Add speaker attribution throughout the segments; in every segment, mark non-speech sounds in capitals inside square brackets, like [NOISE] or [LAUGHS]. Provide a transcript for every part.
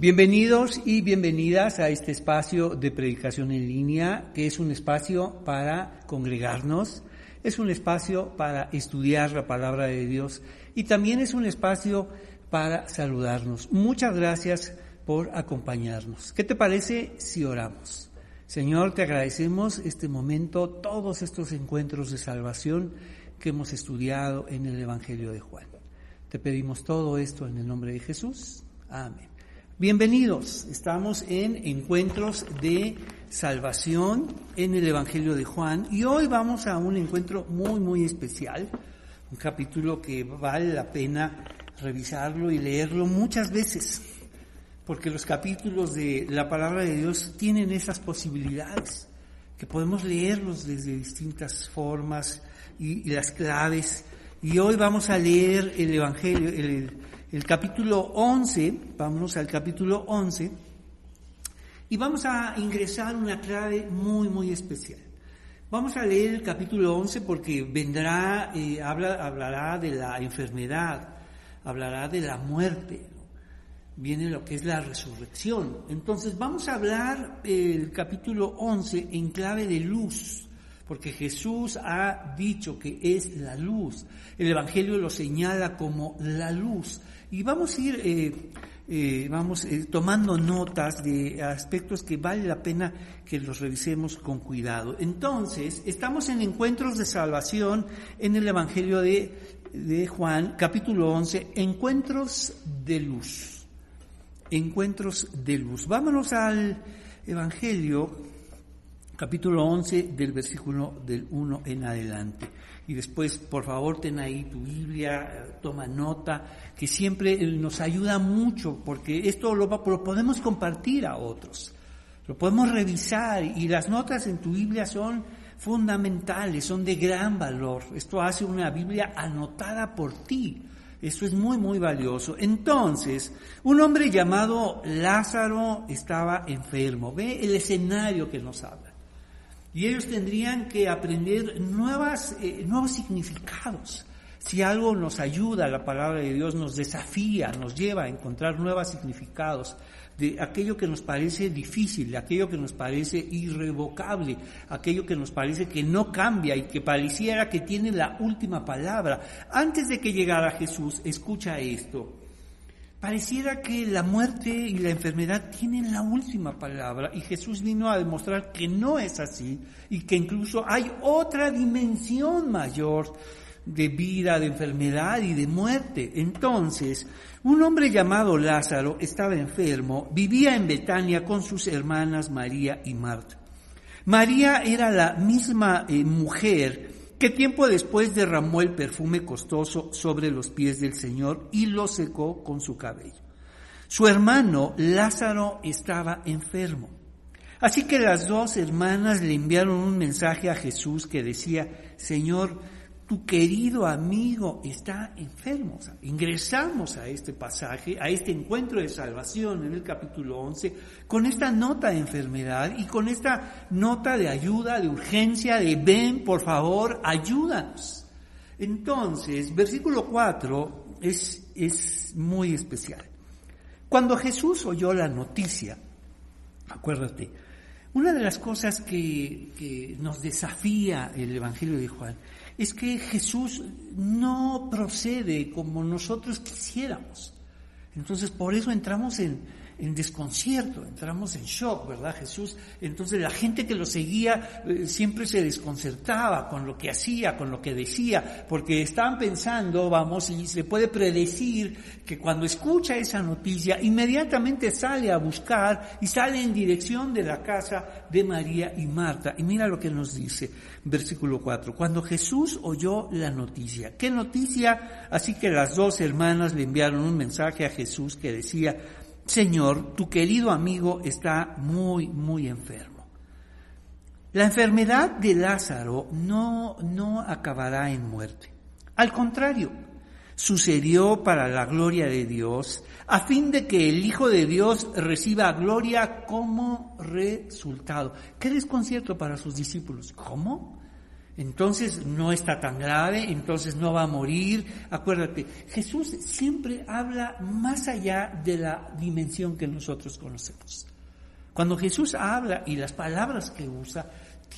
Speaker 1: Bienvenidos y bienvenidas a este espacio de predicación en línea, que es un espacio para congregarnos, es un espacio para estudiar la palabra de Dios y también es un espacio para saludarnos. Muchas gracias por acompañarnos. ¿Qué te parece si oramos? Señor, te agradecemos este momento, todos estos encuentros de salvación que hemos estudiado en el Evangelio de Juan. Te pedimos todo esto en el nombre de Jesús. Amén. Bienvenidos, estamos en encuentros de salvación en el Evangelio de Juan y hoy vamos a un encuentro muy, muy especial, un capítulo que vale la pena revisarlo y leerlo muchas veces, porque los capítulos de la palabra de Dios tienen esas posibilidades, que podemos leerlos desde distintas formas y, las claves. Y hoy vamos a leer el Evangelio, el, el capítulo 11, vamos al capítulo 11, y vamos a ingresar una clave muy, muy especial. Vamos a leer el capítulo 11 porque vendrá, eh, habla, hablará de la enfermedad, hablará de la muerte, viene lo que es la resurrección. Entonces vamos a hablar el capítulo 11 en clave de luz porque Jesús ha dicho que es la luz. El Evangelio lo señala como la luz. Y vamos a ir eh, eh, vamos eh, tomando notas de aspectos que vale la pena que los revisemos con cuidado. Entonces, estamos en encuentros de salvación en el Evangelio de, de Juan, capítulo 11, encuentros de luz. Encuentros de luz. Vámonos al Evangelio capítulo 11 del versículo del 1 en adelante. Y después, por favor, ten ahí tu Biblia, toma nota, que siempre nos ayuda mucho, porque esto lo, lo podemos compartir a otros, lo podemos revisar y las notas en tu Biblia son fundamentales, son de gran valor. Esto hace una Biblia anotada por ti. Eso es muy, muy valioso. Entonces, un hombre llamado Lázaro estaba enfermo. Ve el escenario que nos habla. Y ellos tendrían que aprender nuevas, eh, nuevos significados. Si algo nos ayuda, la palabra de Dios nos desafía, nos lleva a encontrar nuevos significados de aquello que nos parece difícil, de aquello que nos parece irrevocable, aquello que nos parece que no cambia y que pareciera que tiene la última palabra. Antes de que llegara Jesús, escucha esto. Pareciera que la muerte y la enfermedad tienen la última palabra y Jesús vino a demostrar que no es así y que incluso hay otra dimensión mayor de vida, de enfermedad y de muerte. Entonces, un hombre llamado Lázaro estaba enfermo, vivía en Betania con sus hermanas María y Marta. María era la misma eh, mujer que tiempo después derramó el perfume costoso sobre los pies del Señor y lo secó con su cabello. Su hermano Lázaro estaba enfermo. Así que las dos hermanas le enviaron un mensaje a Jesús que decía, Señor, tu querido amigo está enfermo. ingresamos a este pasaje, a este encuentro de salvación en el capítulo 11, con esta nota de enfermedad y con esta nota de ayuda, de urgencia, de ven, por favor, ayúdanos. Entonces, versículo 4 es, es muy especial. Cuando Jesús oyó la noticia, acuérdate, una de las cosas que, que nos desafía el Evangelio de Juan es que Jesús no procede como nosotros quisiéramos. Entonces por eso entramos en, en desconcierto, entramos en shock, ¿verdad Jesús? Entonces la gente que lo seguía eh, siempre se desconcertaba con lo que hacía, con lo que decía, porque estaban pensando, vamos, y se puede predecir que cuando escucha esa noticia, inmediatamente sale a buscar y sale en dirección de la casa de María y Marta. Y mira lo que nos dice, versículo 4, cuando Jesús oyó la noticia, ¿qué noticia? Así que las dos hermanas le enviaron un mensaje a Jesús que decía, Señor, tu querido amigo está muy, muy enfermo. La enfermedad de Lázaro no, no acabará en muerte. Al contrario, sucedió para la gloria de Dios, a fin de que el Hijo de Dios reciba gloria como resultado. Qué desconcierto para sus discípulos. ¿Cómo? Entonces no está tan grave, entonces no va a morir. Acuérdate, Jesús siempre habla más allá de la dimensión que nosotros conocemos. Cuando Jesús habla y las palabras que usa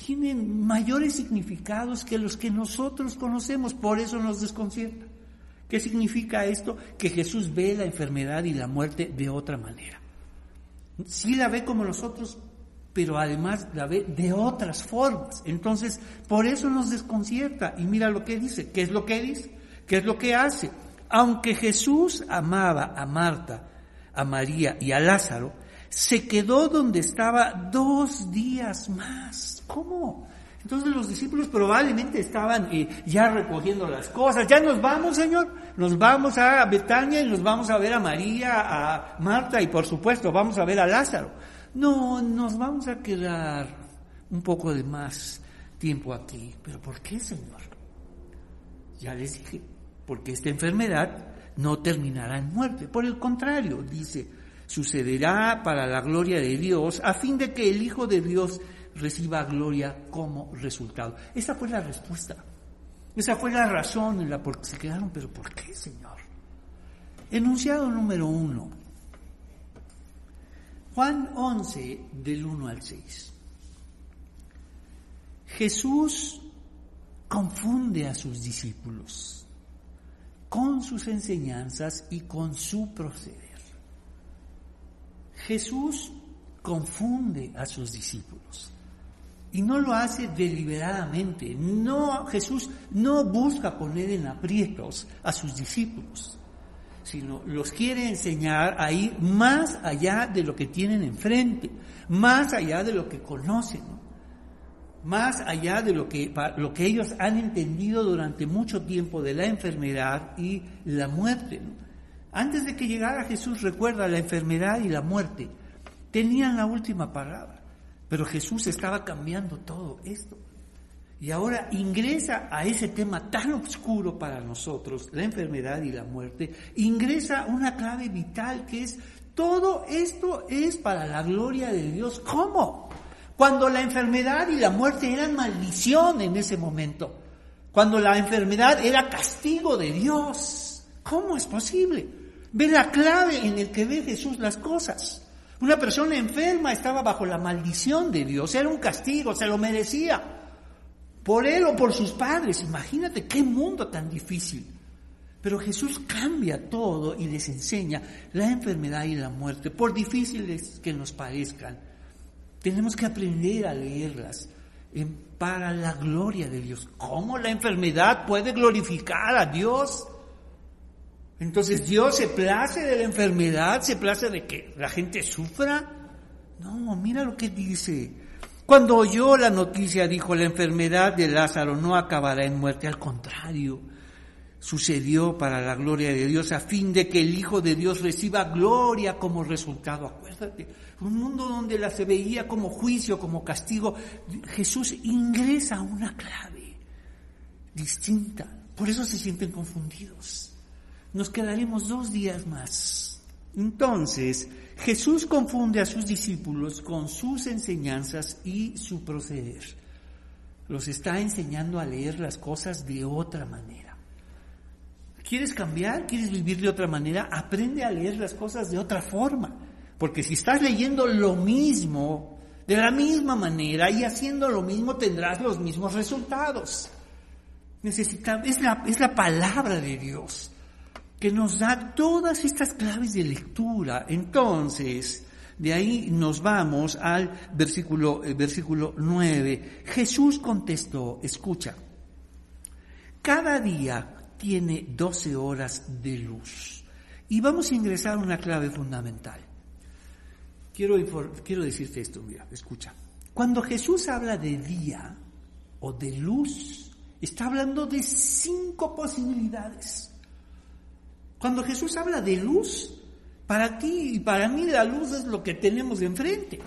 Speaker 1: tienen mayores significados que los que nosotros conocemos, por eso nos desconcierta. ¿Qué significa esto? Que Jesús ve la enfermedad y la muerte de otra manera. Sí la ve como nosotros, pero además la ve de otras formas. Entonces, por eso nos desconcierta. Y mira lo que dice. ¿Qué es lo que dice? ¿Qué es lo que hace? Aunque Jesús amaba a Marta, a María y a Lázaro, se quedó donde estaba dos días más. ¿Cómo? Entonces los discípulos probablemente estaban eh, ya recogiendo las cosas. Ya nos vamos, Señor. Nos vamos a Betania y nos vamos a ver a María, a Marta y por supuesto vamos a ver a Lázaro. No, nos vamos a quedar un poco de más tiempo aquí. ¿Pero por qué, Señor? Ya les dije, porque esta enfermedad no terminará en muerte. Por el contrario, dice, sucederá para la gloria de Dios, a fin de que el Hijo de Dios reciba gloria como resultado. Esa fue la respuesta. Esa fue la razón en la por que se quedaron. Pero ¿por qué, Señor? Enunciado número uno. Juan 11, del 1 al 6. Jesús confunde a sus discípulos con sus enseñanzas y con su proceder. Jesús confunde a sus discípulos y no lo hace deliberadamente. No, Jesús no busca poner en aprietos a sus discípulos sino los quiere enseñar a ir más allá de lo que tienen enfrente, más allá de lo que conocen, más allá de lo que, lo que ellos han entendido durante mucho tiempo de la enfermedad y la muerte. Antes de que llegara Jesús, recuerda, la enfermedad y la muerte tenían la última palabra, pero Jesús estaba cambiando todo esto. Y ahora ingresa a ese tema tan oscuro para nosotros, la enfermedad y la muerte, ingresa una clave vital que es, todo esto es para la gloria de Dios. ¿Cómo? Cuando la enfermedad y la muerte eran maldición en ese momento, cuando la enfermedad era castigo de Dios. ¿Cómo es posible? Ve la clave en el que ve Jesús las cosas. Una persona enferma estaba bajo la maldición de Dios, era un castigo, se lo merecía por él o por sus padres. Imagínate qué mundo tan difícil. Pero Jesús cambia todo y les enseña la enfermedad y la muerte, por difíciles que nos parezcan. Tenemos que aprender a leerlas para la gloria de Dios. ¿Cómo la enfermedad puede glorificar a Dios? Entonces Dios se place de la enfermedad, se place de que la gente sufra. No, mira lo que dice. Cuando oyó la noticia dijo, la enfermedad de Lázaro no acabará en muerte, al contrario, sucedió para la gloria de Dios a fin de que el Hijo de Dios reciba gloria como resultado. Acuérdate, un mundo donde la se veía como juicio, como castigo, Jesús ingresa a una clave distinta. Por eso se sienten confundidos. Nos quedaremos dos días más. Entonces, Jesús confunde a sus discípulos con sus enseñanzas y su proceder. Los está enseñando a leer las cosas de otra manera. ¿Quieres cambiar? ¿Quieres vivir de otra manera? Aprende a leer las cosas de otra forma. Porque si estás leyendo lo mismo, de la misma manera y haciendo lo mismo, tendrás los mismos resultados. Necesita, es, la, es la palabra de Dios que nos da todas estas claves de lectura. Entonces, de ahí nos vamos al versículo, eh, versículo 9. Jesús contestó, escucha, cada día tiene 12 horas de luz. Y vamos a ingresar una clave fundamental. Quiero, quiero decirte esto, mira, escucha. Cuando Jesús habla de día o de luz, está hablando de cinco posibilidades. Cuando Jesús habla de luz, para ti y para mí la luz es lo que tenemos enfrente.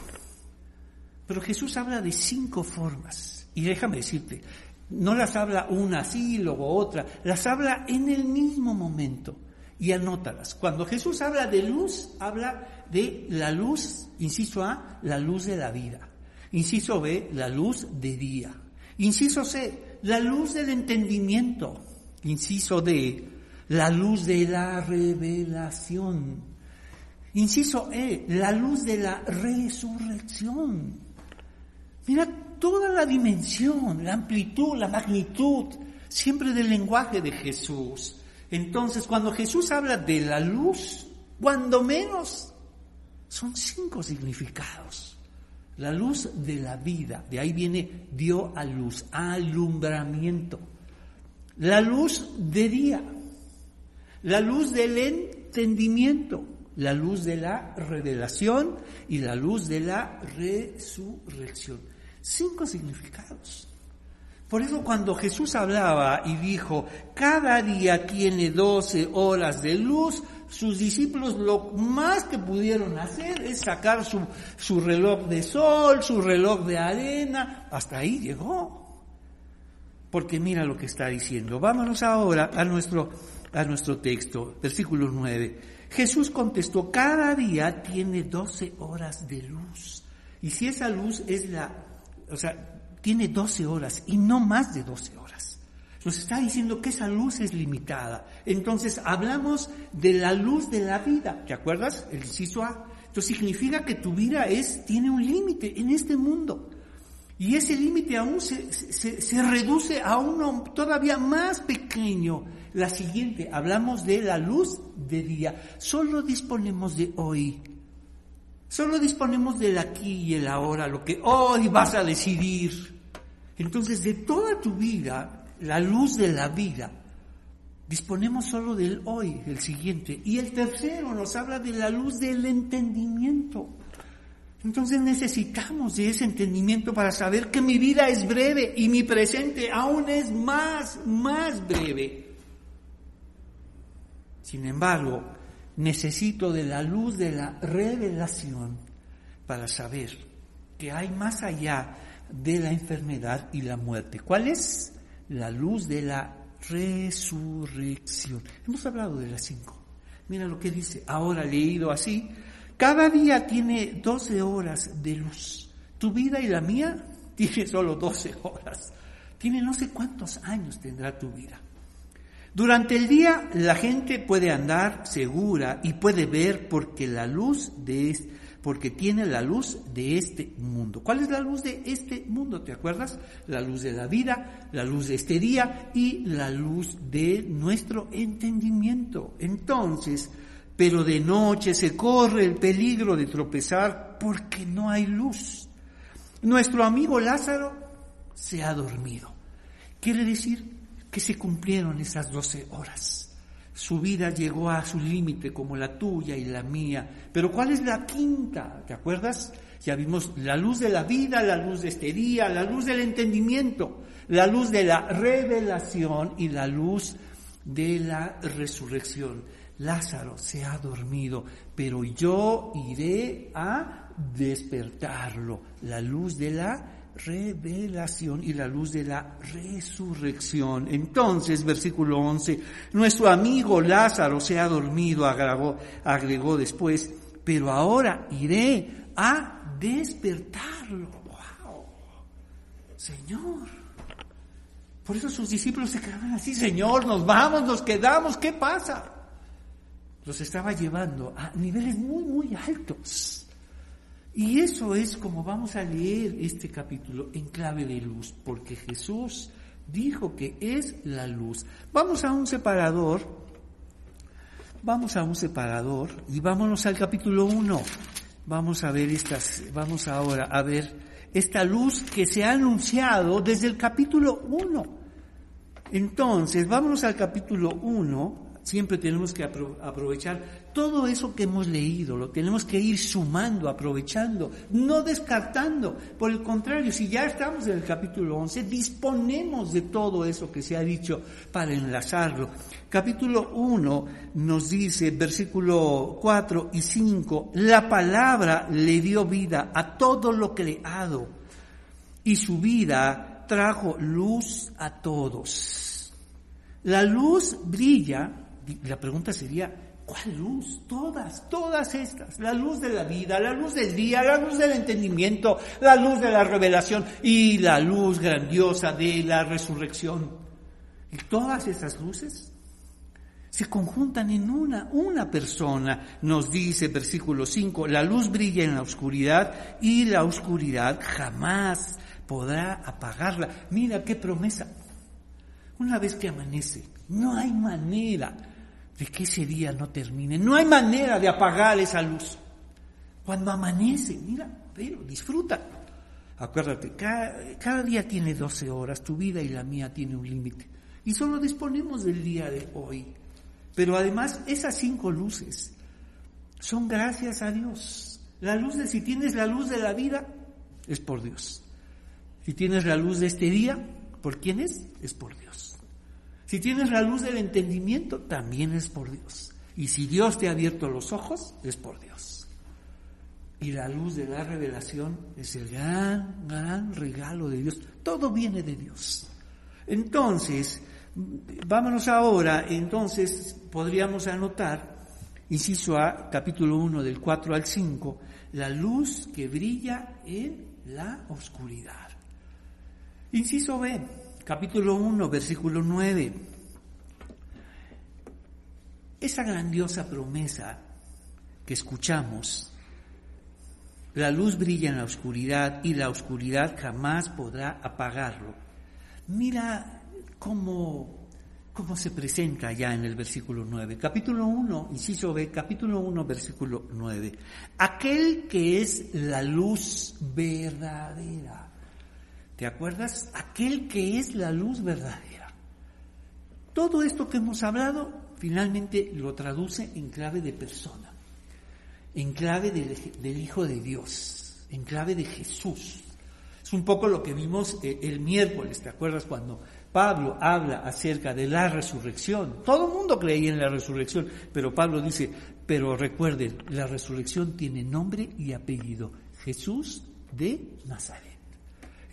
Speaker 1: Pero Jesús habla de cinco formas. Y déjame decirte, no las habla una así, luego otra, las habla en el mismo momento. Y anótalas. Cuando Jesús habla de luz, habla de la luz, inciso A, la luz de la vida. Inciso B, la luz de día. Inciso C, la luz del entendimiento, inciso D, la luz de la revelación, inciso E, la luz de la resurrección. Mira toda la dimensión, la amplitud, la magnitud, siempre del lenguaje de Jesús. Entonces, cuando Jesús habla de la luz, cuando menos, son cinco significados. La luz de la vida, de ahí viene dio a luz, alumbramiento. La luz de día, la luz del entendimiento, la luz de la revelación y la luz de la resurrección. Cinco significados. Por eso cuando Jesús hablaba y dijo, cada día tiene doce horas de luz, sus discípulos lo más que pudieron hacer es sacar su, su reloj de sol, su reloj de arena, hasta ahí llegó. Porque mira lo que está diciendo. Vámonos ahora a nuestro, a nuestro texto, versículo 9. Jesús contestó, cada día tiene doce horas de luz. Y si esa luz es la, o sea, tiene doce horas y no más de doce horas. Nos está diciendo que esa luz es limitada. Entonces hablamos de la luz de la vida. ¿Te acuerdas? El inciso A. Significa que tu vida es, tiene un límite en este mundo. Y ese límite aún se, se, reduce a uno todavía más pequeño. La siguiente, hablamos de la luz de día. Solo disponemos de hoy. Solo disponemos del aquí y el ahora, lo que hoy vas a decidir. Entonces, de toda tu vida, la luz de la vida. Disponemos solo del hoy, el siguiente. Y el tercero nos habla de la luz del entendimiento. Entonces necesitamos de ese entendimiento para saber que mi vida es breve y mi presente aún es más, más breve. Sin embargo, necesito de la luz de la revelación para saber que hay más allá de la enfermedad y la muerte. ¿Cuál es? la luz de la resurrección. Hemos hablado de las cinco. Mira lo que dice, ahora leído así, cada día tiene doce horas de luz. Tu vida y la mía tiene solo doce horas. Tiene no sé cuántos años tendrá tu vida. Durante el día la gente puede andar segura y puede ver porque la luz de este porque tiene la luz de este mundo. ¿Cuál es la luz de este mundo? ¿Te acuerdas? La luz de la vida, la luz de este día y la luz de nuestro entendimiento. Entonces, pero de noche se corre el peligro de tropezar porque no hay luz. Nuestro amigo Lázaro se ha dormido. Quiere decir que se cumplieron esas doce horas. Su vida llegó a su límite como la tuya y la mía. Pero ¿cuál es la quinta? ¿Te acuerdas? Ya vimos la luz de la vida, la luz de este día, la luz del entendimiento, la luz de la revelación y la luz de la resurrección. Lázaro se ha dormido, pero yo iré a despertarlo. La luz de la revelación y la luz de la resurrección. Entonces, versículo 11, nuestro amigo Lázaro se ha dormido, agregó, agregó después, pero ahora iré a despertarlo. ¡Wow! Señor. Por eso sus discípulos se quedaban así, Señor, nos vamos, nos quedamos, ¿qué pasa? Los estaba llevando a niveles muy, muy altos. Y eso es como vamos a leer este capítulo en clave de luz, porque Jesús dijo que es la luz. Vamos a un separador, vamos a un separador y vámonos al capítulo 1. Vamos a ver estas, vamos ahora a ver esta luz que se ha anunciado desde el capítulo 1. Entonces, vámonos al capítulo 1 Siempre tenemos que aprovechar todo eso que hemos leído, lo tenemos que ir sumando, aprovechando, no descartando. Por el contrario, si ya estamos en el capítulo 11, disponemos de todo eso que se ha dicho para enlazarlo. Capítulo 1 nos dice, versículo 4 y 5, la palabra le dio vida a todo lo creado y su vida trajo luz a todos. La luz brilla la pregunta sería, ¿Cuál luz? Todas, todas estas. La luz de la vida, la luz del día, la luz del entendimiento, la luz de la revelación y la luz grandiosa de la resurrección. Y todas esas luces se conjuntan en una, una persona, nos dice versículo 5, la luz brilla en la oscuridad y la oscuridad jamás podrá apagarla. Mira qué promesa. Una vez que amanece, no hay manera de que ese día no termine. No hay manera de apagar esa luz. Cuando amanece, mira, pero disfruta. Acuérdate, cada, día tiene 12 horas, tu vida y la mía tiene un límite. Y solo disponemos del día de hoy. Pero además, esas cinco luces son gracias a Dios. La luz de, si tienes la luz de la vida, es por Dios. Si tienes la luz de este día, ¿por quién es? Es por Dios. Si tienes la luz del entendimiento, también es por Dios. Y si Dios te ha abierto los ojos, es por Dios. Y la luz de la revelación es el gran, gran regalo de Dios. Todo viene de Dios. Entonces, vámonos ahora, entonces podríamos anotar, inciso A, capítulo 1 del 4 al 5, la luz que brilla en la oscuridad. Inciso B, capítulo 1, versículo 9. Esa grandiosa promesa que escuchamos, la luz brilla en la oscuridad y la oscuridad jamás podrá apagarlo. Mira cómo, cómo se presenta ya en el versículo 9. Capítulo 1, inciso B, capítulo 1, versículo 9. Aquel que es la luz verdadera ¿Te acuerdas? Aquel que es la luz verdadera. Todo esto que hemos hablado finalmente lo traduce en clave de persona, en clave del, Hijo de Dios, en clave de Jesús. Es un poco lo que vimos eh, el miércoles, ¿te acuerdas cuando Pablo habla acerca de la resurrección? Todo el mundo creía en la resurrección, pero Pablo dice, pero recuerden, la resurrección tiene nombre y apellido, Jesús de Nazaret.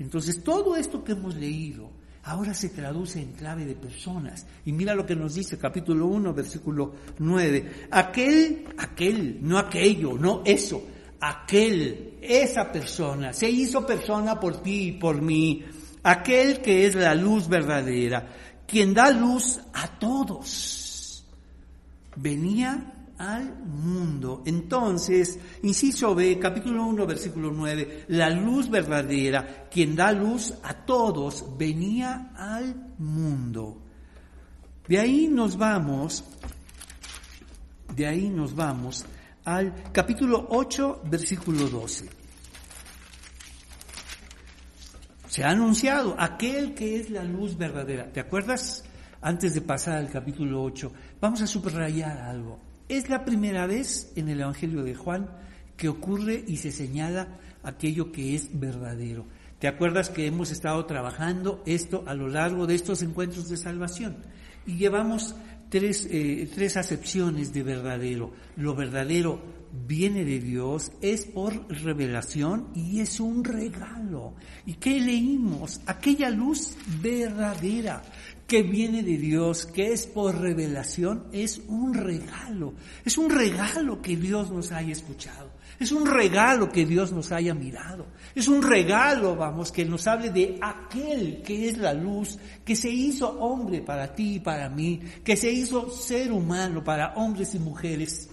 Speaker 1: Entonces, todo esto que hemos leído ahora se traduce en clave de personas. Y mira lo que nos dice capítulo 1, versículo 9. Aquel, aquel, no aquello, no eso, aquel, esa persona, se hizo persona por ti y por mí. Aquel que es la luz verdadera, quien da luz a todos. Venía al mundo. Entonces, inciso B, capítulo 1, versículo 9, la luz verdadera, quien da luz a todos, venía al mundo. De ahí nos vamos, de ahí nos vamos al capítulo 8, versículo 12. Se ha anunciado aquel que es la luz verdadera. ¿Te acuerdas? Antes de pasar al capítulo 8, vamos a subrayar algo. Es la primera vez en el Evangelio de Juan que ocurre y se señala aquello que es verdadero. ¿Te acuerdas que hemos estado trabajando esto a lo largo de estos encuentros de salvación? Y llevamos tres, eh, tres acepciones de verdadero. Lo verdadero viene de Dios, es por revelación y es un regalo. ¿Y qué leímos? Aquella luz verdadera que viene de Dios, que es por revelación, es un regalo. Es un regalo que Dios nos haya escuchado. Es un regalo que Dios nos haya mirado. Es un regalo, vamos, que nos hable de aquel que es la luz, que se hizo hombre para ti y para mí, que se hizo ser humano para hombres y mujeres,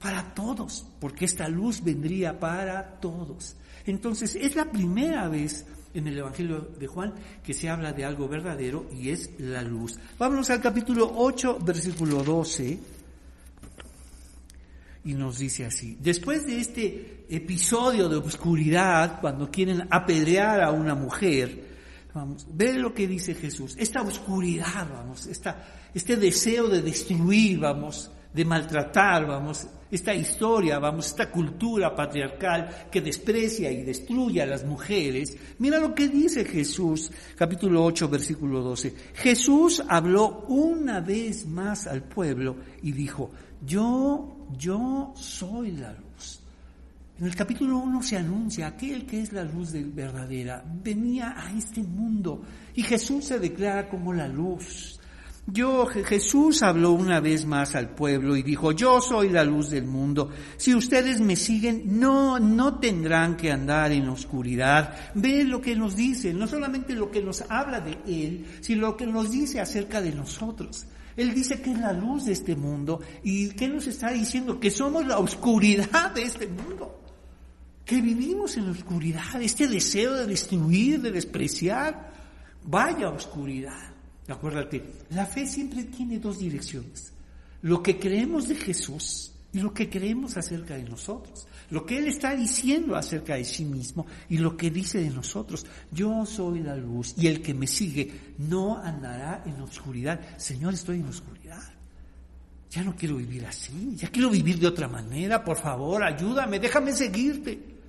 Speaker 1: para todos, porque esta luz vendría para todos. Entonces, es la primera vez en el Evangelio de Juan que se habla de algo verdadero y es la luz. Vámonos al capítulo 8, versículo 12. Y nos dice así, después de este episodio de oscuridad, cuando quieren apedrear a una mujer, vamos, ve lo que dice Jesús, esta oscuridad, vamos, esta, este deseo de destruir, vamos, de maltratar, vamos, esta historia, vamos, esta cultura patriarcal que desprecia y destruye a las mujeres. Mira lo que dice Jesús, capítulo 8, versículo 12. Jesús habló una vez más al pueblo y dijo, yo, yo soy la luz. En el capítulo 1 se anuncia aquel que es la luz verdadera. Venía a este mundo y Jesús se declara como la luz. Yo, Jesús habló una vez más al pueblo y dijo, yo soy la luz del mundo. Si ustedes me siguen, no, no tendrán que andar en oscuridad. Ve lo que nos dice, no solamente lo que nos habla de Él, sino lo que nos dice acerca de nosotros. Él dice que es la luz de este mundo y ¿qué nos está diciendo? Que somos la oscuridad de este mundo. Que vivimos en la oscuridad, este deseo de destruir, de despreciar. Vaya oscuridad. Acuérdate, la fe siempre tiene dos direcciones. Lo que creemos de Jesús y lo que creemos acerca de nosotros. Lo que Él está diciendo acerca de sí mismo y lo que dice de nosotros. Yo soy la luz y el que me sigue no andará en oscuridad. Señor, estoy en oscuridad. Ya no quiero vivir así, ya quiero vivir de otra manera. Por favor, ayúdame, déjame seguirte.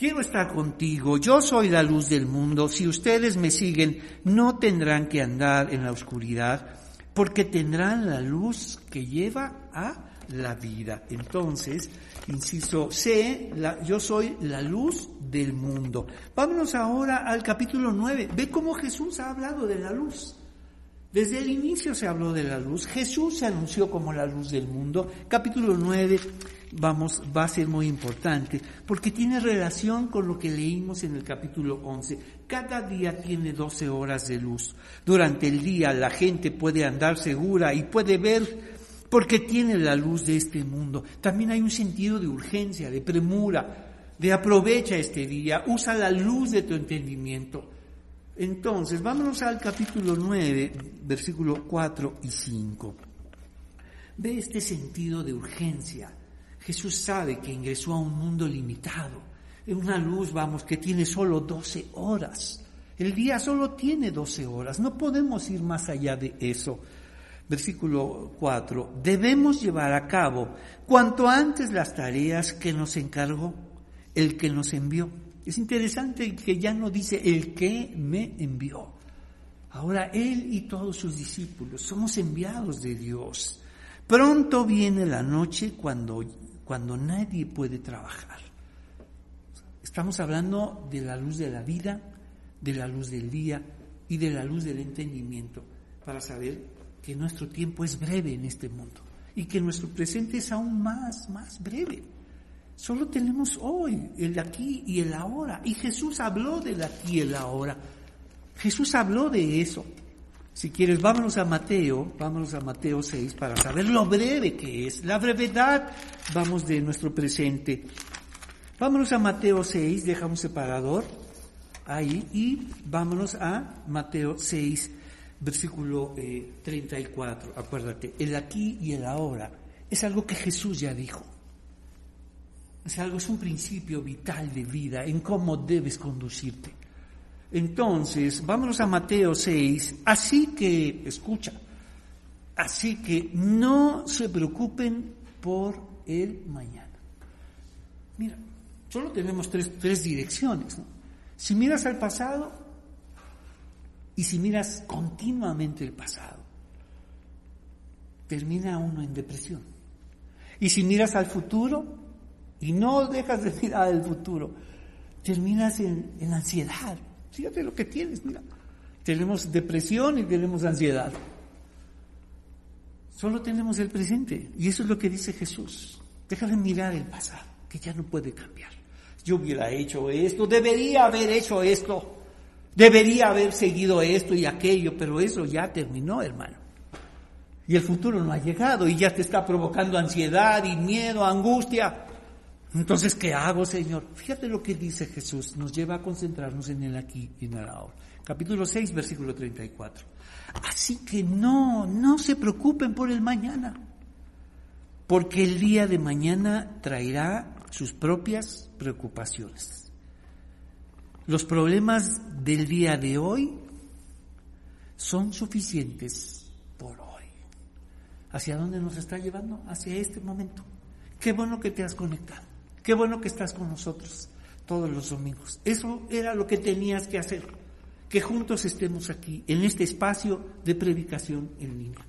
Speaker 1: Quiero estar contigo, yo soy la luz del mundo, si ustedes me siguen no tendrán que andar en la oscuridad, porque tendrán la luz que lleva a la vida. Entonces, insisto, sé, yo soy la luz del mundo. Vámonos ahora al capítulo 9. Ve cómo Jesús ha hablado de la luz. Desde el inicio se habló de la luz. Jesús se anunció como la luz del mundo. Capítulo 9 vamos, va a ser muy importante porque tiene relación con lo que leímos en el capítulo 11. Cada día tiene 12 horas de luz. Durante el día la gente puede andar segura y puede ver porque tiene la luz de este mundo. También hay un sentido de urgencia, de premura, de aprovecha este día, usa la luz de tu entendimiento. Entonces, vámonos al capítulo 9, versículo 4 y 5. Ve este sentido de urgencia. Jesús sabe que ingresó a un mundo limitado, en una luz, vamos, que tiene solo 12 horas. El día solo tiene 12 horas, no podemos ir más allá de eso. Versículo 4, debemos llevar a cabo cuanto antes las tareas que nos encargó el que nos envió. Es interesante que ya no dice el que me envió. Ahora Él y todos sus discípulos somos enviados de Dios. Pronto viene la noche cuando, cuando nadie puede trabajar. Estamos hablando de la luz de la vida, de la luz del día y de la luz del entendimiento para saber que nuestro tiempo es breve en este mundo y que nuestro presente es aún más, más breve. Solo tenemos hoy, el aquí y el ahora. Y Jesús habló del aquí y el ahora. Jesús habló de eso. Si quieres, vámonos a Mateo, vámonos a Mateo 6 para saber lo breve que es. La brevedad, vamos de nuestro presente. Vámonos a Mateo 6, deja un separador ahí y vámonos a Mateo 6, versículo 34. Eh, Acuérdate, el aquí y el ahora es algo que Jesús ya dijo. Es algo, es un principio vital de vida en cómo debes conducirte. Entonces, vámonos a Mateo 6. Así que, escucha, así que no se preocupen por el mañana. Mira, solo tenemos tres, tres direcciones. Si miras al pasado y si miras continuamente el pasado, termina uno en depresión. Y si miras al futuro, y no dejas de mirar el futuro, terminas en, en ansiedad. Fíjate lo que tienes, mira. Tenemos depresión y tenemos ansiedad. Solo tenemos el presente. Y eso es lo que dice Jesús. Deja de mirar el pasado, que ya no puede cambiar. Yo hubiera hecho esto, debería haber hecho esto, debería haber seguido esto y aquello, pero eso ya terminó, hermano. Y el futuro no ha llegado y ya te está provocando ansiedad y miedo, angustia. Entonces, ¿qué hago, Señor? Fíjate lo que dice Jesús, nos lleva a concentrarnos en el aquí y en el ahora. Capítulo 6, versículo 34. Así que no, no se preocupen por el mañana, porque el día de mañana traerá sus propias preocupaciones. Los problemas del día de hoy son suficientes por hoy. ¿Hacia dónde nos está llevando? Hacia este momento. Qué bueno que te has conectado. Qué bueno que estás con nosotros todos los domingos. Eso era lo que tenías que hacer, que juntos estemos aquí, en este espacio de predicación en línea.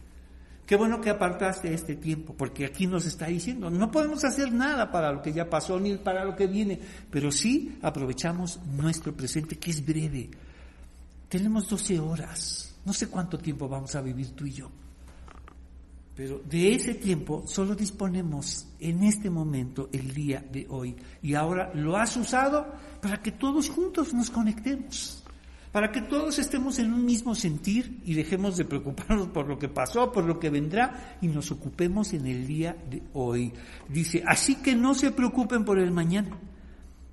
Speaker 1: Qué bueno que apartaste este tiempo, porque aquí nos está diciendo, no podemos hacer nada para lo que ya pasó ni para lo que viene, pero sí aprovechamos nuestro presente, que es breve. Tenemos 12 horas, No sé cuánto tiempo vamos a vivir tú y yo. Pero de ese tiempo solo disponemos en este momento, el día de hoy. Y ahora lo has usado para que todos juntos nos conectemos, para que todos estemos en un mismo sentir y dejemos de preocuparnos por lo que pasó, por lo que vendrá y nos ocupemos en el día de hoy. Dice, así que no se preocupen por el mañana,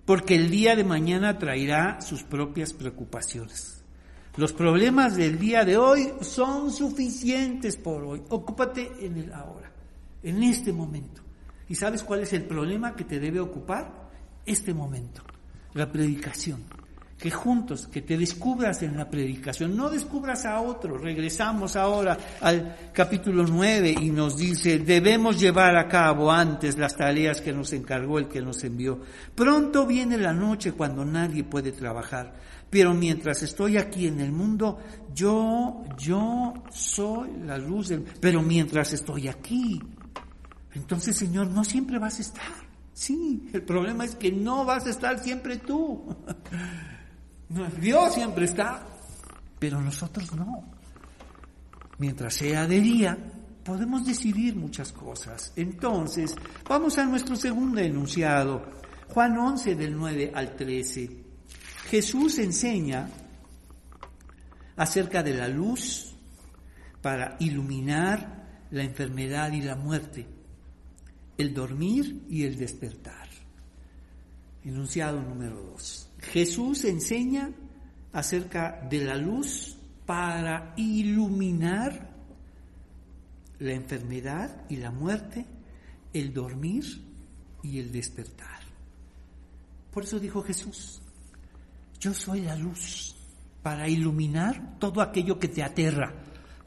Speaker 1: porque el día de mañana traerá sus propias preocupaciones. Los problemas del día de hoy son suficientes por hoy. Ocúpate en el ahora, en este momento. ¿Y sabes cuál es el problema que te debe ocupar? Este momento, la predicación. Que juntos, que te descubras en la predicación, no descubras a otro. Regresamos ahora al capítulo 9 y nos dice, debemos llevar a cabo antes las tareas que nos encargó el que nos envió. Pronto viene la noche cuando nadie puede trabajar. Pero mientras estoy aquí en el mundo, yo, yo soy la luz del... Pero mientras estoy aquí, entonces Señor, no siempre vas a estar. Sí, el problema es que no vas a estar siempre tú. [LAUGHS] Dios siempre está, pero nosotros no. Mientras sea de día, podemos decidir muchas cosas. Entonces, vamos a nuestro segundo enunciado, Juan 11 del 9 al 13. Jesús enseña acerca de la luz para iluminar la enfermedad y la muerte, el dormir y el despertar. Enunciado número dos. Jesús enseña acerca de la luz para iluminar la enfermedad y la muerte, el dormir y el despertar. Por eso dijo Jesús, yo soy la luz para iluminar todo aquello que te aterra.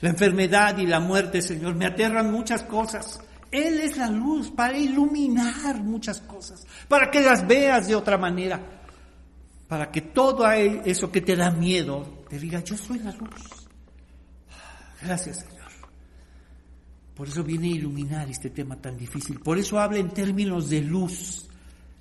Speaker 1: La enfermedad y la muerte, Señor, me aterran muchas cosas. Él es la luz para iluminar muchas cosas, para que las veas de otra manera, para que todo eso que te da miedo te diga, yo soy la luz. Gracias, Señor. Por eso viene a iluminar este tema tan difícil. Por eso habla en términos de luz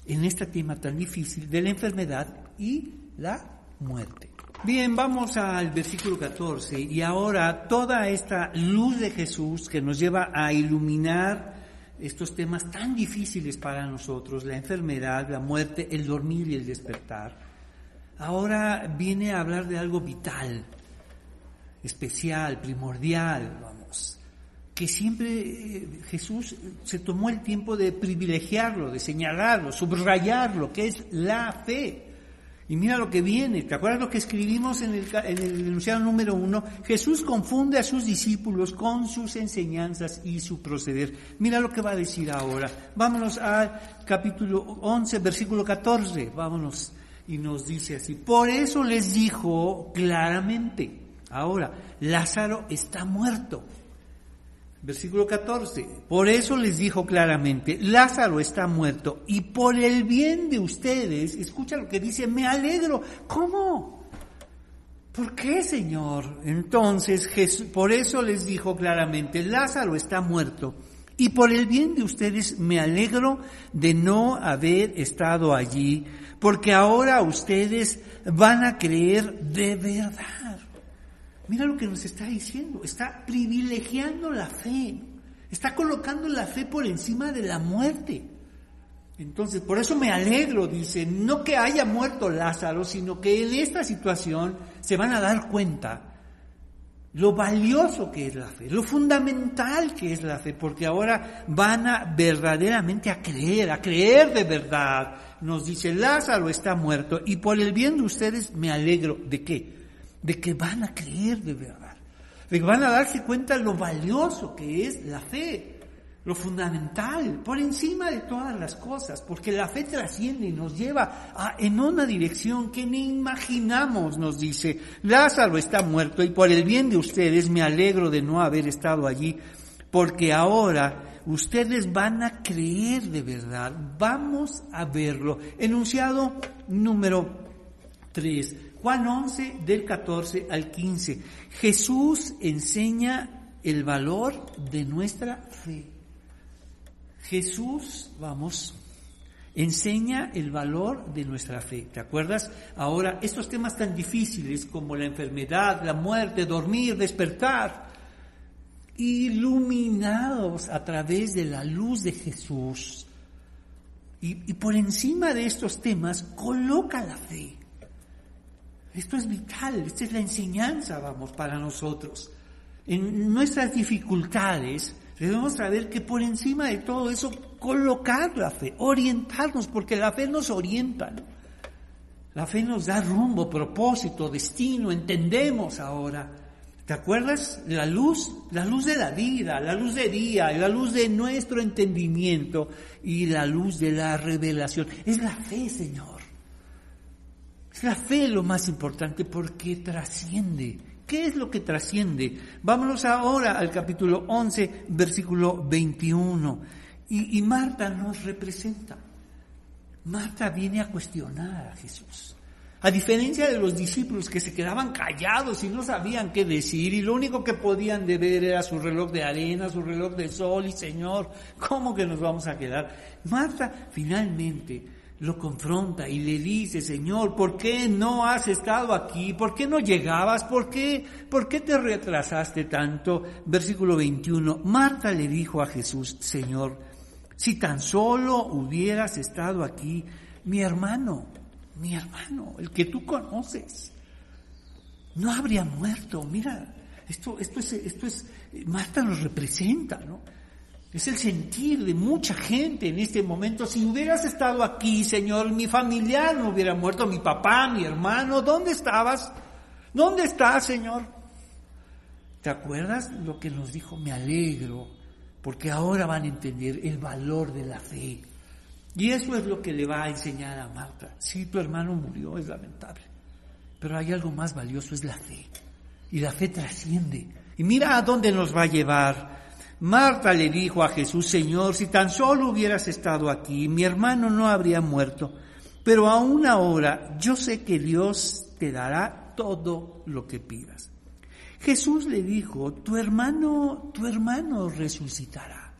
Speaker 1: en este tema tan difícil de la enfermedad y la muerte. Bien, vamos al versículo 14 y ahora toda esta luz de Jesús que nos lleva a iluminar estos temas tan difíciles para nosotros, la enfermedad, la muerte, el dormir y el despertar, ahora viene a hablar de algo vital, especial, primordial, vamos, que siempre eh, Jesús se tomó el tiempo de privilegiarlo, de señalarlo, subrayarlo, que es la fe. Y mira lo que viene, ¿te acuerdas lo que escribimos en el, en el número uno? Jesús confunde a sus discípulos con sus enseñanzas y su proceder. Mira lo que va a decir ahora. Vámonos al capítulo 11, versículo 14. Vámonos. Y nos dice así. Por eso les dijo claramente. Ahora, Lázaro está muerto. Versículo 14. Por eso les dijo claramente, Lázaro está muerto y por el bien de ustedes, escucha lo que dice, me alegro. ¿Cómo? ¿Por qué, Señor? Entonces, Jesús, por eso les dijo claramente, Lázaro está muerto y por el bien de ustedes me alegro de no haber estado allí, porque ahora ustedes van a creer de verdad. Mira lo que nos está diciendo, está privilegiando la fe, está colocando la fe por encima de la muerte. Entonces, por eso me alegro, dice, no que haya muerto Lázaro, sino que en esta situación se van a dar cuenta lo valioso que es la fe, lo fundamental que es la fe, porque ahora van a verdaderamente a creer, a creer de verdad. Nos dice, Lázaro está muerto y por el bien de ustedes me alegro. ¿De qué? De que van a creer de verdad, de que van a darse cuenta lo valioso que es la fe, lo fundamental, por encima de todas las cosas, porque la fe trasciende y nos lleva a, en una dirección que ni imaginamos, nos dice, Lázaro está muerto y por el bien de ustedes me alegro de no haber estado allí, porque ahora ustedes van a creer de verdad, vamos a verlo. Enunciado número 3. Juan 11 del 14 al 15. Jesús enseña el valor de nuestra fe. Jesús, vamos, enseña el valor de nuestra fe. ¿Te acuerdas? Ahora, estos temas tan difíciles como la enfermedad, la muerte, dormir, despertar, iluminados a través de la luz de Jesús. Y, por encima de estos temas coloca la fe. Esto es vital, esta es la enseñanza, vamos, para nosotros. En nuestras dificultades debemos saber que por encima de todo eso colocar la fe, orientarnos, porque la fe nos orienta. La fe nos da rumbo, propósito, destino, entendemos ahora. ¿Te acuerdas? La luz, la luz de la vida, la luz de día, la luz de nuestro entendimiento y la luz de la revelación. Es la fe, Señor. Es la fe lo más importante porque trasciende. ¿Qué es lo que trasciende? Vámonos ahora al capítulo 11, versículo 21. Y, Marta nos representa. Marta viene a cuestionar a Jesús. A diferencia de los discípulos que se quedaban callados y no sabían qué decir y lo único que podían de ver era su reloj de arena, su reloj de sol y Señor, ¿cómo que nos vamos a quedar? Marta finalmente lo confronta y le dice, Señor, ¿por qué no has estado aquí? ¿Por qué no llegabas? ¿Por qué, por qué te retrasaste tanto? Versículo 21. Marta le dijo a Jesús, Señor, si tan solo hubieras estado aquí, mi hermano mi hermano, el que tú conoces, no habría muerto. Mira, esto, esto es, esto es, Marta nos representa, ¿no? Es el sentir de mucha gente en este momento. Si hubieras estado aquí, Señor, mi familiar no hubiera muerto, mi papá, mi hermano, ¿dónde estabas? ¿Dónde estás, Señor? ¿Te acuerdas lo que nos dijo? Me alegro, porque ahora van a entender el valor de la fe. Y eso es lo que le va a enseñar a Marta. Si tu hermano murió, es lamentable. Pero hay algo más valioso, es la fe. Y la fe trasciende. Y mira a dónde nos va a llevar. Marta le dijo a Jesús, Señor, si tan solo hubieras estado aquí, mi hermano no habría muerto. Pero aún ahora yo sé que Dios te dará todo lo que pidas. Jesús le dijo, tu hermano, tu hermano resucitará.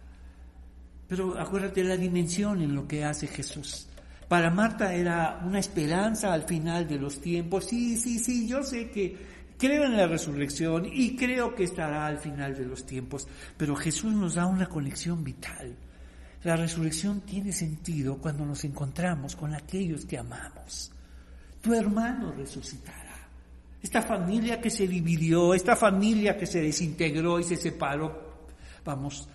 Speaker 1: Pero acuérdate la dimensión en lo que hace Jesús. Para Marta era una esperanza al final de los tiempos. Sí, sí, sí, yo sé que creo en la resurrección y creo que estará al final de los tiempos. Pero Jesús nos da una conexión vital. La resurrección tiene sentido cuando nos encontramos con aquellos que amamos. Tu hermano resucitará. Esta familia que se dividió, esta familia que se desintegró y se separó, vamos,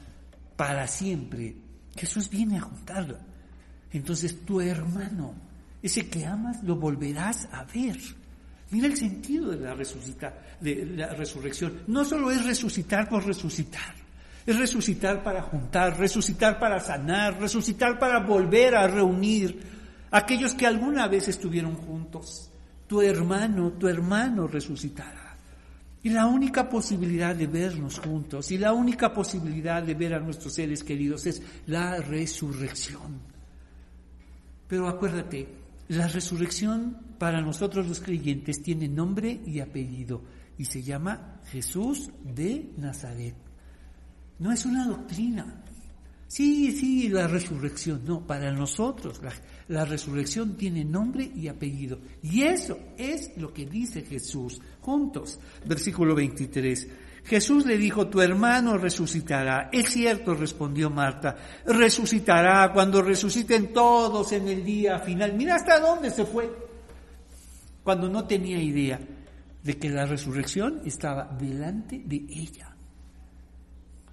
Speaker 1: para siempre Jesús viene a juntarlo. Entonces tu hermano, ese que amas, lo volverás a ver. Mira el sentido de la, de la resurrección. No solo es resucitar por resucitar, es resucitar para juntar, resucitar para sanar, resucitar para volver a reunir aquellos que alguna vez estuvieron juntos. Tu hermano, tu hermano resucitará. Y la única posibilidad de vernos juntos y la única posibilidad de ver a nuestros seres queridos es la resurrección. Pero acuérdate, la resurrección para nosotros los creyentes tiene nombre y apellido y se llama Jesús de Nazaret. No es una doctrina. Sí, sí, la resurrección. No, para nosotros la, resurrección tiene nombre y apellido. Y eso es lo que dice Jesús. Juntos, versículo 23. Jesús le dijo, tu hermano resucitará. Es cierto, respondió Marta, resucitará cuando resuciten todos en el día final. Mira hasta dónde se fue. Cuando no tenía idea de que la resurrección estaba delante de ella.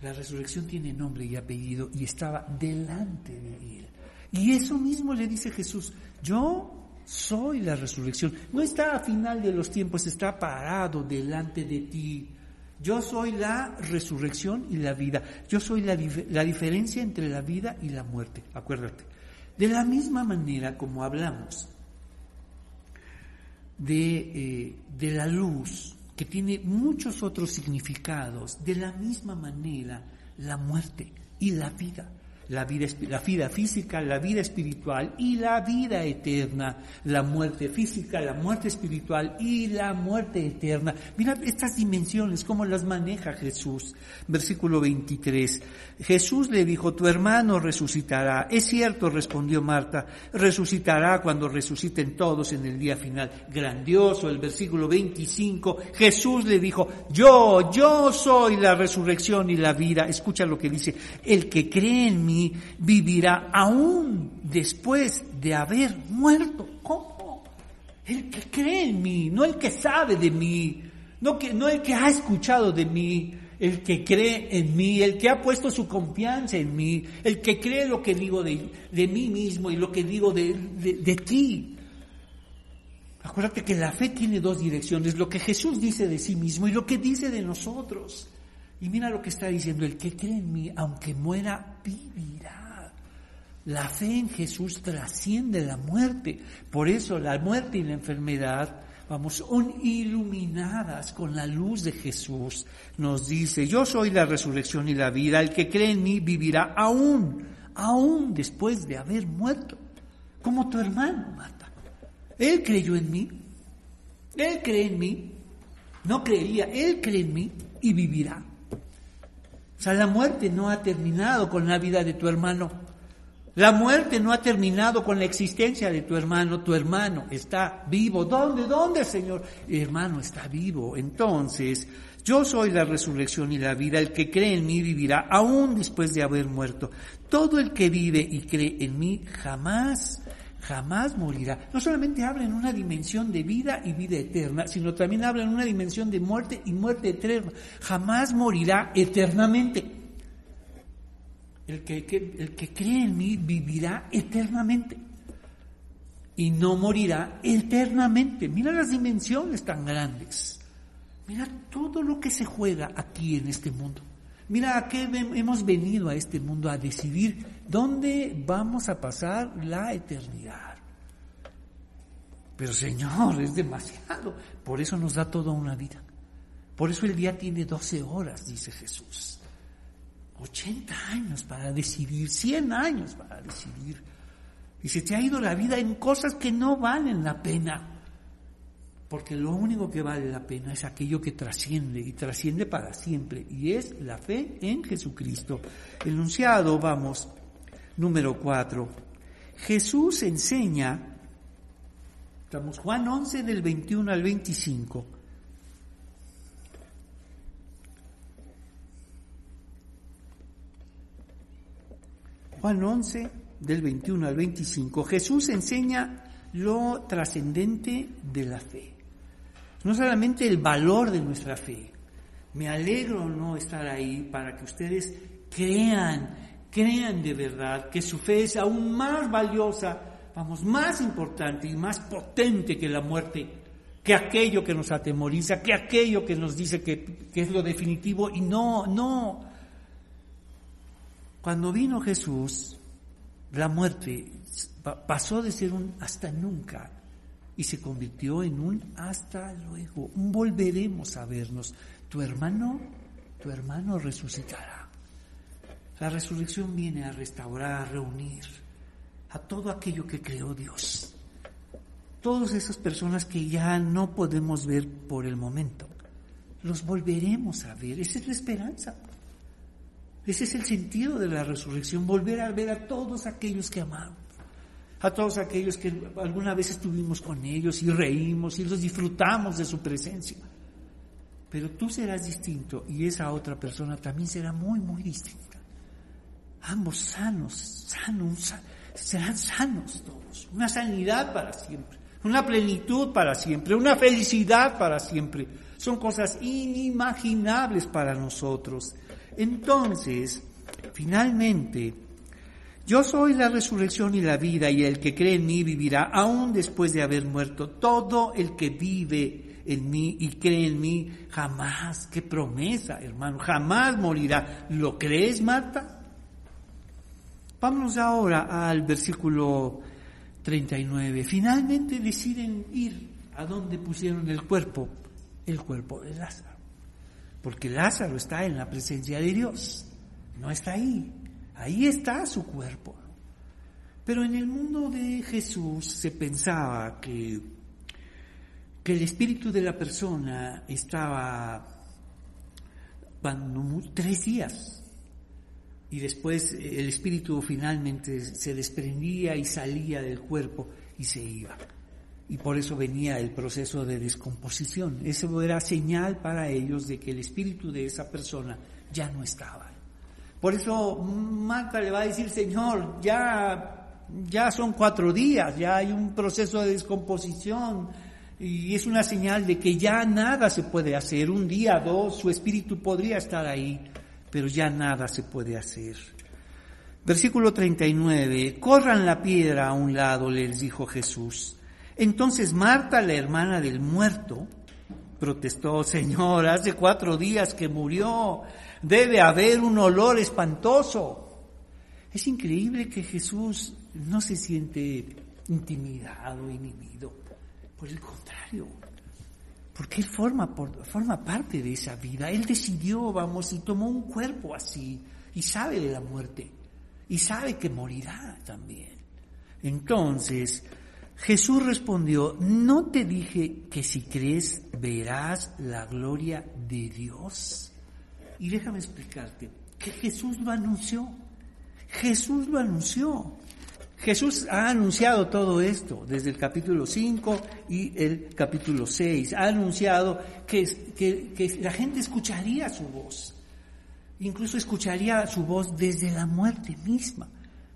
Speaker 1: La resurrección tiene nombre y apellido y estaba delante de él. Y eso mismo le dice Jesús, yo soy la resurrección. No está a final de los tiempos, está parado delante de ti. Yo soy la resurrección y la vida. Yo soy la, la diferencia entre la vida y la muerte. Acuérdate. De la misma manera como hablamos de, eh, de la luz, que tiene muchos otros significados, de la misma manera la muerte y la vida la vida, la vida física, la vida espiritual y la vida eterna, la muerte física, la muerte espiritual y la muerte eterna. Mira estas dimensiones, cómo las maneja Jesús. Versículo 23. Jesús le dijo, tu hermano resucitará. Es cierto, respondió Marta, resucitará cuando resuciten todos en el día final. Grandioso el versículo 25. Jesús le dijo, yo, yo soy la resurrección y la vida. Escucha lo que dice, el que cree en mí, vivirá aún después de haber muerto. ¿Cómo? El que cree en mí, no el que sabe de mí, no, que, no el que ha escuchado de mí, el que cree en mí, el que ha puesto su confianza en mí, el que cree lo que digo de, de mí mismo y lo que digo de, de, de ti. Acuérdate que la fe tiene dos direcciones, lo que Jesús dice de sí mismo y lo que dice de nosotros. Y mira lo que está diciendo, el que cree en mí, aunque muera, vivirá. La fe en Jesús trasciende la muerte. Por eso la muerte y la enfermedad, vamos, son iluminadas con la luz de Jesús. Nos dice, yo soy la resurrección y la vida, el que cree en mí vivirá aún, aún después de haber muerto. Como tu hermano, Marta. Él creyó en mí, él cree en mí, no creería, él cree en mí y vivirá. O sea, la muerte no ha terminado con la vida de tu hermano. La muerte no ha terminado con la existencia de tu hermano. Tu hermano está vivo. ¿Dónde? ¿Dónde, Señor? El hermano está vivo. Entonces, yo soy la resurrección y la vida. El que cree en mí vivirá aún después de haber muerto. Todo el que vive y cree en mí jamás jamás morirá. No solamente habla en una dimensión de vida y vida eterna, sino también habla en una dimensión de muerte y muerte eterna. Jamás morirá eternamente. El que, el que cree en mí vivirá eternamente y no morirá eternamente. Mira las dimensiones tan grandes. Mira todo lo que se juega aquí en este mundo. Mira a qué hemos venido a este mundo a decidir dónde vamos a pasar la eternidad. Pero Señor, es demasiado. Por eso nos da toda una vida. Por eso el día tiene 12 horas, dice Jesús. 80 años para decidir, 100 años para decidir. Y se te ha ido la vida en cosas que no valen la pena. Porque lo único que vale la pena es aquello que trasciende y trasciende para siempre. Y es la fe en Jesucristo. Enunciado, vamos, número 4. Jesús enseña, estamos Juan 11 del 21 al 25. Juan 11 del 21 al 25. Jesús enseña lo trascendente de la fe no solamente el valor de nuestra fe. Me alegro no estar ahí para que ustedes crean, crean de verdad que su fe es aún más valiosa, vamos, más importante y más potente que la muerte, que aquello que nos atemoriza, que aquello que nos dice que, que es lo definitivo y no, no. Cuando vino Jesús, la muerte pasó de ser un hasta nunca y se convirtió en un hasta luego, un volveremos a vernos. Tu hermano, tu hermano resucitará. La resurrección viene a restaurar, a reunir a todo aquello que creó Dios. Todas esas personas que ya no podemos ver por el momento, los volveremos a ver. Esa es la esperanza. Ese es el sentido de la resurrección, volver a ver a todos aquellos que amamos a todos aquellos que alguna vez estuvimos con ellos y reímos y los disfrutamos de su presencia. Pero tú serás distinto y esa otra persona también será muy, muy distinta. Ambos sanos, sanos, serán sanos todos. Una sanidad para siempre, una plenitud para siempre, una felicidad para siempre. Son cosas inimaginables para nosotros. Entonces, finalmente, yo soy la resurrección y la vida, y el que cree en mí vivirá aún después de haber muerto. Todo el que vive en mí y cree en mí, jamás, qué promesa, hermano, jamás morirá. ¿Lo crees, Marta? Vámonos ahora al versículo 39. Finalmente deciden ir a donde pusieron el cuerpo, el cuerpo de Lázaro. Porque Lázaro está en la presencia de Dios, no está ahí. Ahí está su cuerpo. Pero en el mundo de Jesús se pensaba que, que el espíritu de la persona estaba tres días y después el espíritu finalmente se desprendía y salía del cuerpo y se iba. Y por eso venía el proceso de descomposición. Eso era señal para ellos de que el espíritu de esa persona ya no estaba. Por eso Marta le va a decir, Señor, ya ya son cuatro días, ya hay un proceso de descomposición y es una señal de que ya nada se puede hacer. Un día, dos, su espíritu podría estar ahí, pero ya nada se puede hacer. Versículo 39, corran la piedra a un lado, les dijo Jesús. Entonces Marta, la hermana del muerto, protestó, Señor, hace cuatro días que murió, debe haber un olor espantoso. Es increíble que Jesús no se siente intimidado, inhibido. Por el contrario, porque Él forma, forma parte de esa vida. Él decidió, vamos, y tomó un cuerpo así, y sabe de la muerte, y sabe que morirá también. Entonces, Jesús respondió, ¿no te dije que si crees verás la gloria de Dios? Y déjame explicarte que Jesús lo anunció. Jesús lo anunció. Jesús ha anunciado todo esto desde el capítulo 5 y el capítulo 6. Ha anunciado que, la gente escucharía su voz. Incluso escucharía su voz desde la muerte misma.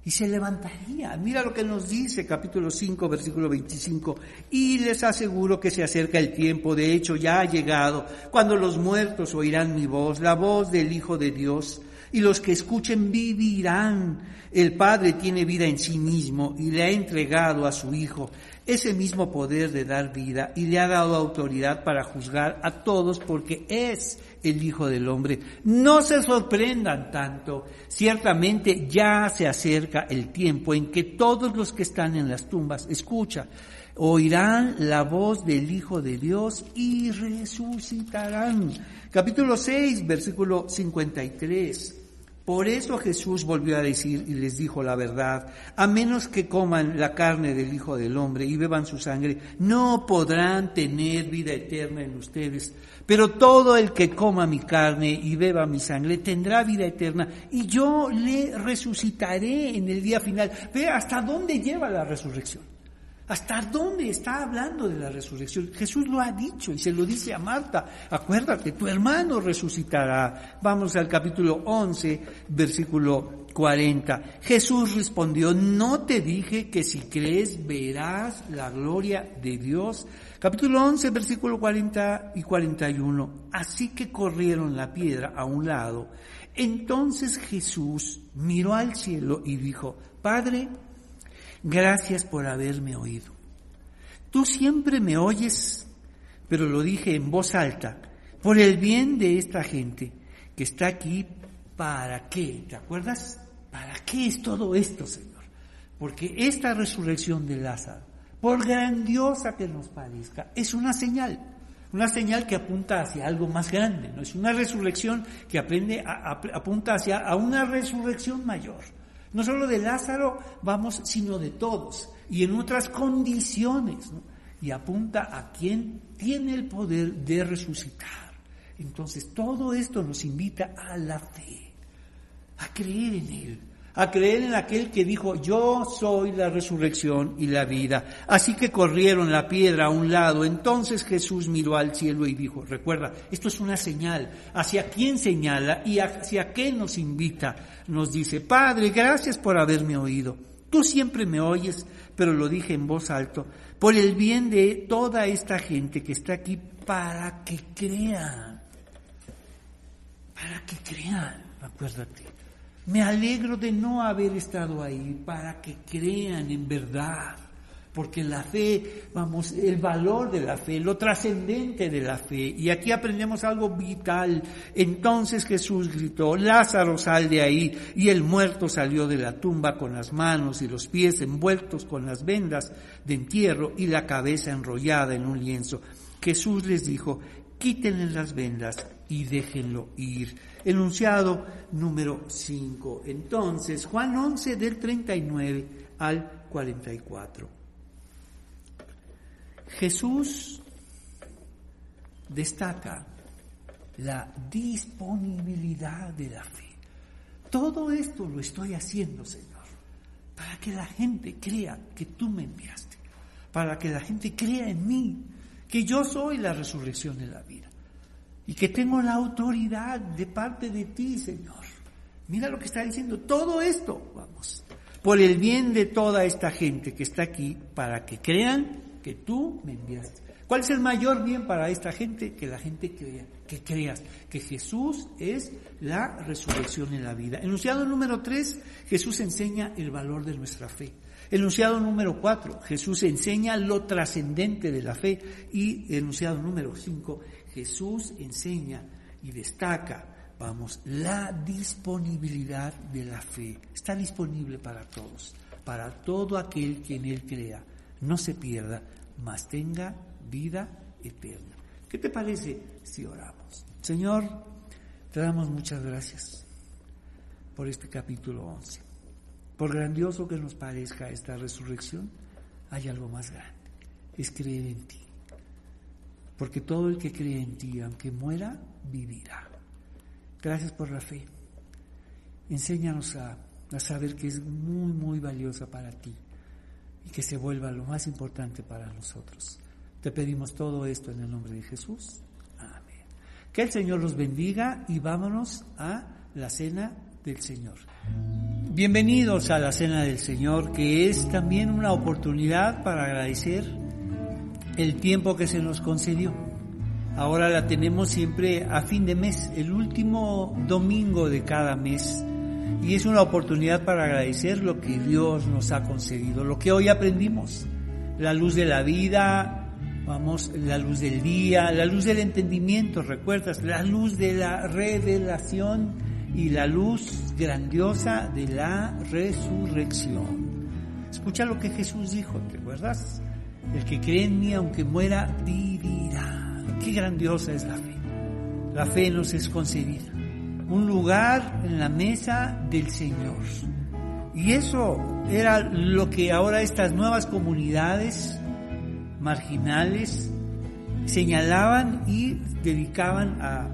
Speaker 1: Y se levantaría. Mira lo que nos dice capítulo 5, versículo 25. Y les aseguro que se acerca el tiempo, de hecho ya ha llegado, cuando los muertos oirán mi voz, la voz del Hijo de Dios y los que escuchen vivirán. El Padre tiene vida en sí mismo y le ha entregado a su Hijo ese mismo poder de dar vida y le ha dado autoridad para juzgar a todos porque es el Hijo del Hombre. No se sorprendan tanto, ciertamente ya se acerca el tiempo en que todos los que están en las tumbas, escucha, oirán la voz del Hijo de Dios y resucitarán. Capítulo 6, versículo 53. Por eso Jesús volvió a decir y les dijo la verdad, a menos que coman la carne del Hijo del Hombre y beban su sangre, no podrán tener vida eterna en ustedes. Pero todo el que coma mi carne y beba mi sangre tendrá vida eterna y yo le resucitaré en el día final. Ve hasta dónde lleva la resurrección. ¿Hasta dónde está hablando de la resurrección? Jesús lo ha dicho y se lo dice a Marta. Acuérdate, tu hermano resucitará. Vamos al capítulo 11, versículo 40. Jesús respondió, no te dije que si crees verás la gloria de Dios. Capítulo 11, versículo 40 y 41. Así que corrieron la piedra a un lado. Entonces Jesús miró al cielo y dijo, Padre, Gracias por haberme oído. Tú siempre me oyes, pero lo dije en voz alta, por el bien de esta gente que está aquí, ¿para qué? ¿Te acuerdas? ¿Para qué es todo esto, Señor? Porque esta resurrección de Lázaro, por grandiosa que nos parezca, es una señal, una señal que apunta hacia algo más grande, no es una resurrección que aprende apunta hacia a una resurrección mayor. No solo de Lázaro vamos, sino de todos y en otras condiciones. Y apunta a quien tiene el poder de resucitar. Entonces todo esto nos invita a la fe, a creer en Él, a creer en aquel que dijo, yo soy la resurrección y la vida. Así que corrieron la piedra a un lado. Entonces Jesús miró al cielo y dijo, recuerda, esto es una señal. ¿Hacia quién señala y hacia qué nos invita? Nos dice, Padre, gracias por haberme oído. Tú siempre me oyes, pero lo dije en voz alto, por el bien de toda esta gente que está aquí para que crean. Para que crean, acuérdate. Me alegro de no haber estado ahí para que crean en verdad. Porque la fe, vamos, el valor de la fe, lo trascendente de la fe. Y aquí aprendemos algo vital. Entonces Jesús gritó, Lázaro sal de ahí. Y el muerto salió de la tumba con las manos y los pies envueltos con las vendas de entierro y la cabeza enrollada en un lienzo. Jesús les dijo, quítenle las vendas y déjenlo ir. Enunciado número 5. Entonces, Juan 11 del 39 al 44. Jesús destaca la disponibilidad de la fe. Todo esto lo estoy haciendo, Señor, para que la gente crea que tú me enviaste, para que la gente crea en mí, que yo soy la resurrección de la vida y que tengo la autoridad de parte de ti, Señor. Mira lo que está diciendo, todo esto, vamos, por el bien de toda esta gente que está aquí, para que crean que tú me enviaste. ¿Cuál es el mayor bien para esta gente? Que la gente crea, que creas que Jesús es la resurrección en la vida. Enunciado número tres, Jesús enseña el valor de nuestra fe. Enunciado número cuatro, Jesús enseña lo trascendente de la fe. Y enunciado número cinco, Jesús enseña y destaca, vamos, la disponibilidad de la fe. Está disponible para todos, para todo aquel que en él crea. No se pierda, mas tenga vida eterna. ¿Qué te parece si oramos? Señor, te damos muchas gracias por este capítulo 11. Por grandioso que nos parezca esta resurrección, hay algo más grande. Es creer en ti. Porque todo el que cree en ti, aunque muera, vivirá. Gracias por la fe. Enséñanos a, a saber que es muy, muy valiosa para ti y que se vuelva lo más importante para nosotros. Te pedimos todo esto en el nombre de Jesús. Amén. Que el Señor los bendiga y vámonos a la cena del Señor. Bienvenidos a la cena del Señor, que es también una oportunidad para agradecer el tiempo que se nos concedió. Ahora la tenemos siempre a fin de mes, el último domingo de cada mes. Y es una oportunidad para agradecer lo que Dios nos ha concedido, lo que hoy aprendimos, la luz de la vida, vamos, la luz del día, la luz del entendimiento, recuerdas, la luz de la revelación y la luz grandiosa de la resurrección. Escucha lo que Jesús dijo, ¿te acuerdas? El que cree en mí, aunque muera, vivirá. Qué grandiosa es la fe. La fe nos es concedida. Un lugar en la mesa del Señor. Y eso era lo que ahora estas nuevas comunidades marginales señalaban y dedicaban a,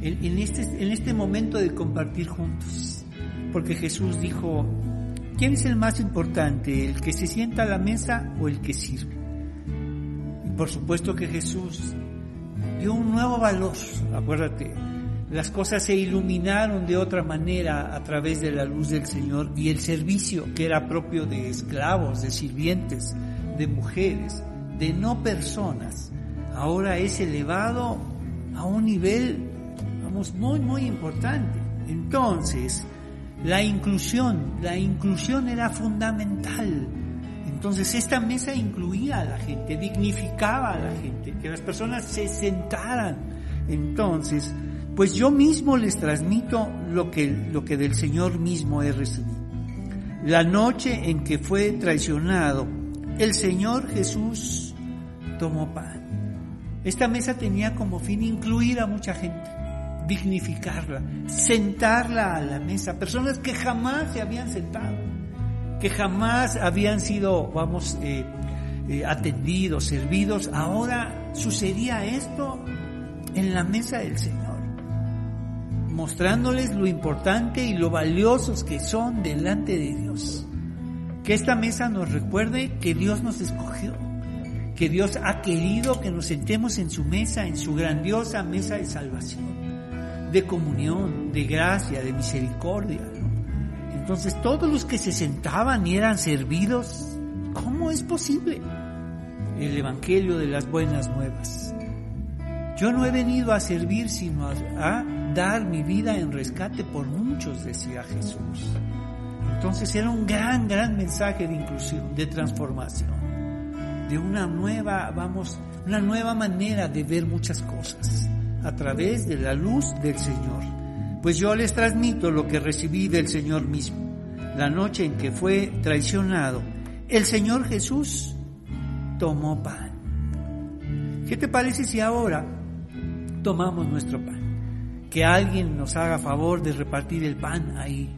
Speaker 1: en, este, en este momento de compartir juntos. Porque Jesús dijo, ¿quién es el más importante, el que se sienta a la mesa o el que sirve? Por supuesto que Jesús dio un nuevo valor, acuérdate, las cosas se iluminaron de otra manera a través de la luz del Señor y el servicio que era propio de esclavos, de sirvientes, de mujeres, de no personas, ahora es elevado a un nivel, vamos, muy, muy importante. Entonces, la inclusión, la inclusión era fundamental. Entonces, esta mesa incluía a la gente, dignificaba a la gente, que las personas se sentaran. Entonces, pues yo mismo les transmito lo que, lo que del Señor mismo he recibido. La noche en que fue traicionado, el Señor Jesús tomó pan. Esta mesa tenía como fin incluir a mucha gente, dignificarla, sentarla a la mesa, personas que jamás se habían sentado, que jamás habían sido, vamos, eh, eh, atendidos, servidos. Ahora sucedía esto en la mesa del Señor, mostrándoles lo importante y lo valiosos que son delante de Dios. Que esta mesa nos recuerde que Dios nos escogió que Dios ha querido que nos sentemos en su mesa, en su grandiosa mesa de salvación, de comunión, de gracia, de misericordia. Entonces todos los que se sentaban y eran servidos, ¿cómo es posible? El Evangelio de las buenas nuevas. Yo no he venido a servir sino a, a dar mi vida en rescate por muchos, decía Jesús. Entonces era un gran, gran mensaje de inclusión, de transformación de una nueva, vamos, una nueva manera de ver muchas cosas a través de la luz del Señor. Pues yo les transmito lo que recibí del Señor mismo. La noche en que fue traicionado, el Señor Jesús tomó pan. ¿Qué te parece si ahora tomamos nuestro pan? que alguien nos haga favor de repartir el pan ahí.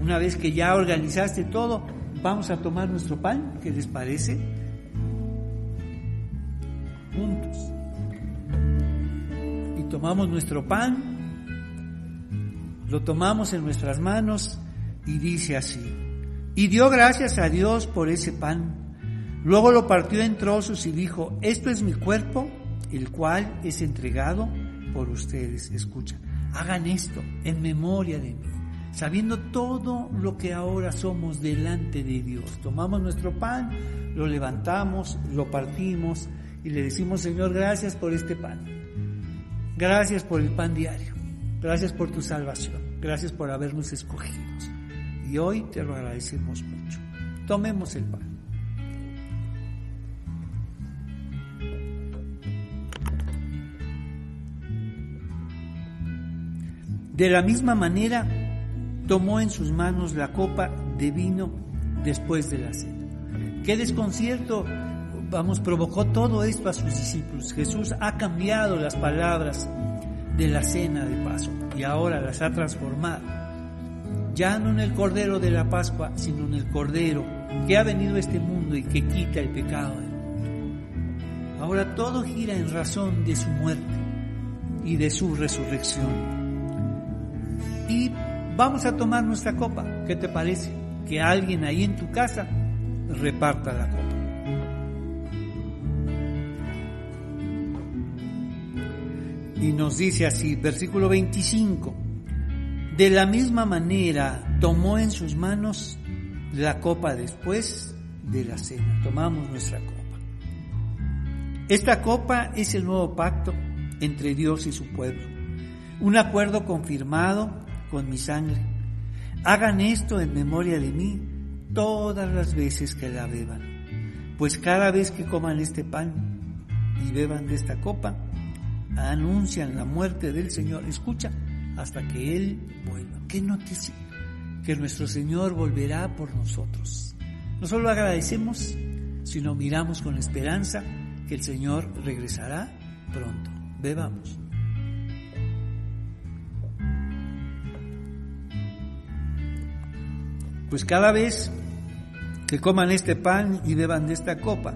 Speaker 1: Una vez que ya organizaste todo, vamos a tomar nuestro pan, ¿qué les parece? Juntos. Y tomamos nuestro pan, lo tomamos en nuestras manos y dice así, y dio gracias a Dios por ese pan. Luego lo partió en trozos y dijo, esto es mi cuerpo, el cual es entregado por ustedes. Escucha, hagan esto en memoria de mí, sabiendo todo lo que ahora somos delante de Dios. Tomamos nuestro pan, lo levantamos, lo partimos y le decimos, Señor, gracias por este pan. Gracias por el pan diario. Gracias por tu salvación. Gracias por habernos escogidos. Y hoy te lo agradecemos mucho. Tomemos el pan. De la misma manera, tomó en sus manos la copa de vino después de la cena. Qué desconcierto, vamos, provocó todo esto a sus discípulos. Jesús ha cambiado las palabras de la cena de paso y ahora las ha transformado. Ya no en el Cordero de la Pascua, sino en el Cordero que ha venido a este mundo y que quita el pecado. Ahora todo gira en razón de su muerte y de su resurrección y vamos a tomar nuestra copa. ¿Qué te parece? Que alguien ahí en tu casa reparta la copa. Y nos dice así, versículo 25, de la misma manera tomó en sus manos la copa después de la cena. Tomamos nuestra copa. Esta copa es el nuevo pacto entre Dios y su pueblo. Un acuerdo confirmado con mi sangre. Hagan esto en memoria de mí todas las veces que la beban. Pues cada vez que coman este pan y beban de esta copa, anuncian la muerte del Señor. Escucha, hasta que Él vuelva. ¿Qué noticia? Que nuestro Señor volverá por nosotros. No solo agradecemos, sino miramos con esperanza que el Señor regresará pronto. Bebamos. Pues cada vez que coman este pan y beban de esta copa,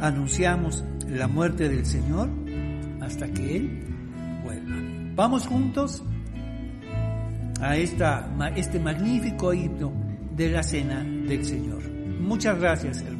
Speaker 1: anunciamos la muerte del Señor hasta que Él vuelva. Vamos juntos a esta, este magnífico himno de la cena del Señor. Muchas gracias, hermano.